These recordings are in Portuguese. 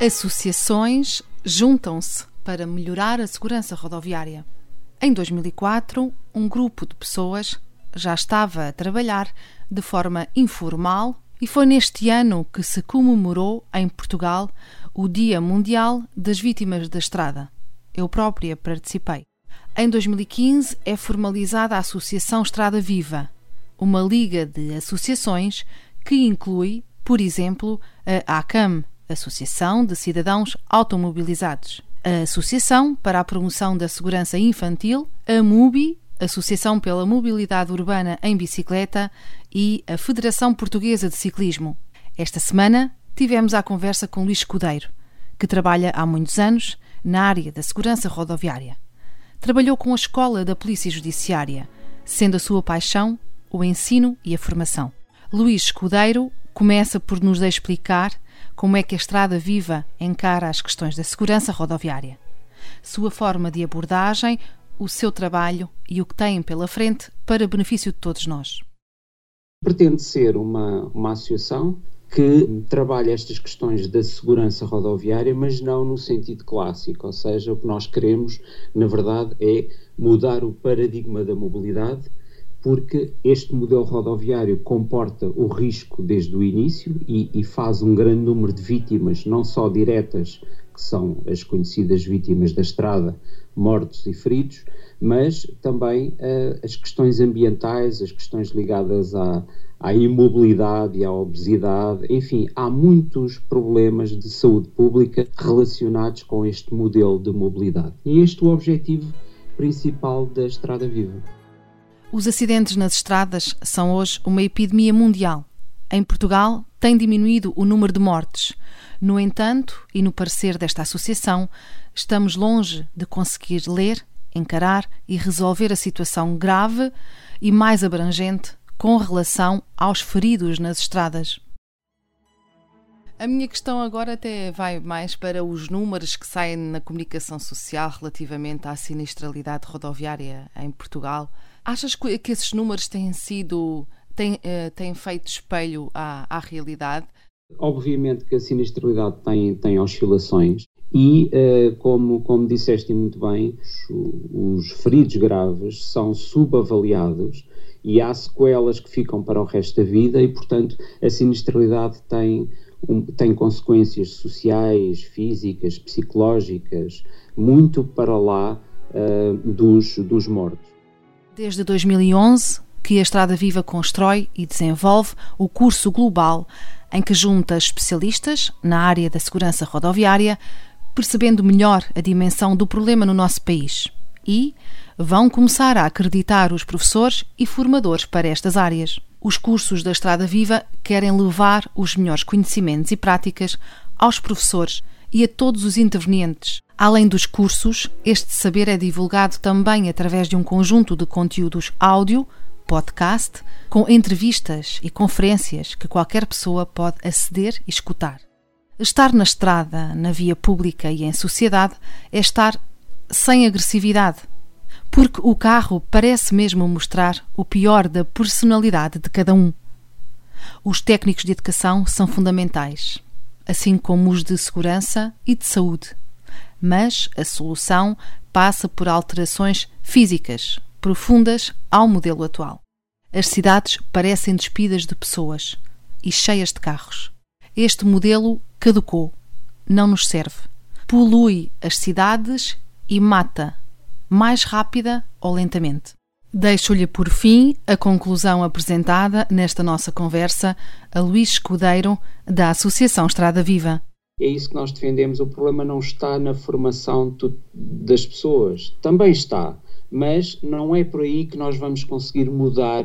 Associações juntam-se para melhorar a segurança rodoviária. Em 2004, um grupo de pessoas já estava a trabalhar de forma informal e foi neste ano que se comemorou em Portugal o Dia Mundial das Vítimas da Estrada. Eu própria participei. Em 2015 é formalizada a Associação Estrada Viva, uma liga de associações que inclui, por exemplo, a ACAM, Associação de Cidadãos Automobilizados, a Associação para a Promoção da Segurança Infantil, a MUBI, Associação pela Mobilidade Urbana em Bicicleta e a Federação Portuguesa de Ciclismo. Esta semana tivemos a conversa com Luís Escudeiro, que trabalha há muitos anos na área da segurança rodoviária. Trabalhou com a Escola da Polícia Judiciária, sendo a sua paixão o ensino e a formação. Luís Escudeiro começa por nos explicar como é que a Estrada Viva encara as questões da segurança rodoviária. Sua forma de abordagem, o seu trabalho e o que têm pela frente para benefício de todos nós. Pretende ser uma, uma associação que trabalha estas questões da segurança rodoviária, mas não no sentido clássico, ou seja, o que nós queremos, na verdade, é mudar o paradigma da mobilidade porque este modelo rodoviário comporta o risco desde o início e, e, faz um grande número de vítimas, não só diretas, que são as conhecidas vítimas da estrada, mortos e feridos, mas também uh, as questões ambientais, as questões ligadas à, à imobilidade e à obesidade, enfim, há muitos problemas de saúde pública relacionados com este modelo de mobilidade. E este é o objetivo principal da Estrada Viva. Os acidentes nas estradas são hoje uma epidemia mundial. Em Portugal, tem diminuído o número de mortes. No entanto, e no parecer desta associação, estamos longe de conseguir ler, encarar e resolver a situação grave e mais abrangente com relação aos feridos nas estradas. A minha questão agora até vai mais para os números que saem na comunicação social relativamente à sinistralidade rodoviária em Portugal. Achas que esses números têm sido, têm, uh, têm feito espelho à, à realidade? Obviamente que a sinistralidade tem, tem oscilações e, uh, como, como disseste muito bem, os, os feridos graves são subavaliados e há sequelas que ficam para o resto da vida e, portanto, a sinistralidade tem, um, tem consequências sociais, físicas, psicológicas, muito para lá uh, dos, dos mortos. Desde 2011 que a Estrada Viva constrói e desenvolve o curso global em que junta especialistas na área da segurança rodoviária, percebendo melhor a dimensão do problema no nosso país e vão começar a acreditar os professores e formadores para estas áreas. Os cursos da Estrada Viva querem levar os melhores conhecimentos e práticas aos professores e a todos os intervenientes, Além dos cursos, este saber é divulgado também através de um conjunto de conteúdos áudio, podcast, com entrevistas e conferências que qualquer pessoa pode aceder e escutar. Estar na estrada, na via pública e em sociedade é estar sem agressividade, porque o carro parece mesmo mostrar o pior da personalidade de cada um. Os técnicos de educação são fundamentais, assim como os de segurança e de saúde mas a solução passa por alterações físicas profundas ao modelo atual. As cidades parecem despidas de pessoas e cheias de carros. Este modelo caducou, não nos serve. Polui as cidades e mata, mais rápida ou lentamente. Deixo-lhe por fim a conclusão apresentada nesta nossa conversa a Luís Escudeiro, da Associação Estrada Viva. É isso que nós defendemos. O problema não está na formação das pessoas. Também está, mas não é por aí que nós vamos conseguir mudar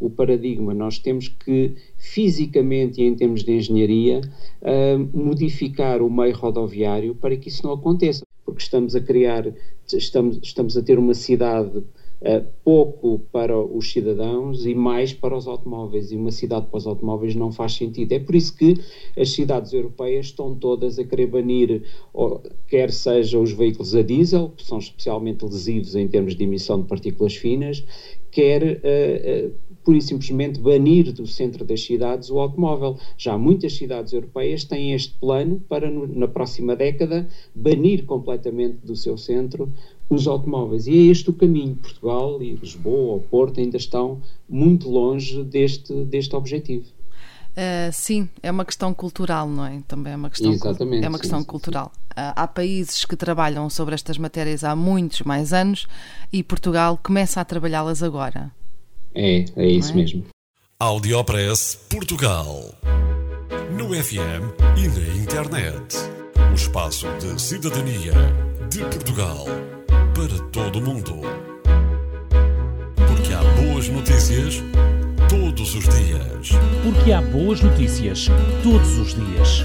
o paradigma. Nós temos que, fisicamente e em termos de engenharia, uh, modificar o meio rodoviário para que isso não aconteça. Porque estamos a criar, estamos, estamos a ter uma cidade Uh, pouco para os cidadãos e mais para os automóveis. E uma cidade para os automóveis não faz sentido. É por isso que as cidades europeias estão todas a querer banir, quer sejam os veículos a diesel, que são especialmente lesivos em termos de emissão de partículas finas, quer uh, uh, pura e simplesmente banir do centro das cidades o automóvel. Já muitas cidades europeias têm este plano para, no, na próxima década, banir completamente do seu centro os automóveis. E é este o caminho. Portugal e Lisboa ou Porto ainda estão muito longe deste, deste objetivo. Uh, sim, é uma questão cultural, não é? Também é uma questão, Exatamente, é uma questão sim, cultural. Sim. Uh, há países que trabalham sobre estas matérias há muitos mais anos e Portugal começa a trabalhá-las agora. É, é isso é? mesmo. Audiopress Portugal. No FM e na internet. O espaço de cidadania de Portugal para todo o mundo. Porque há boas notícias todos os dias. Porque há boas notícias todos os dias.